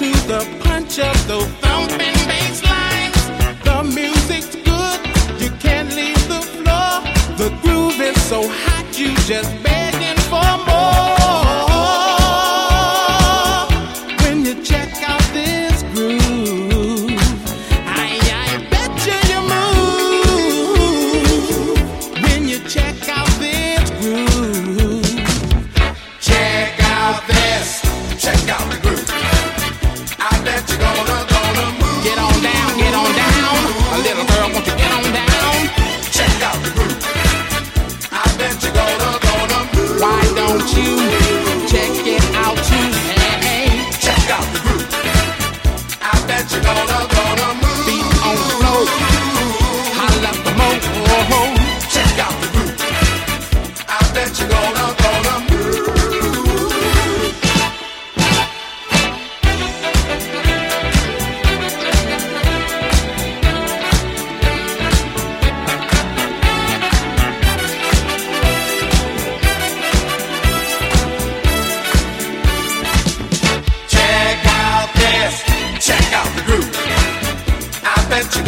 to the punch of the thumping bass lines. The music's good, you can't leave the floor. The groove is so hot, you just begging for more. When you check out this groove, I, I bet you you move. When you check out this groove, check out this, check out the groove.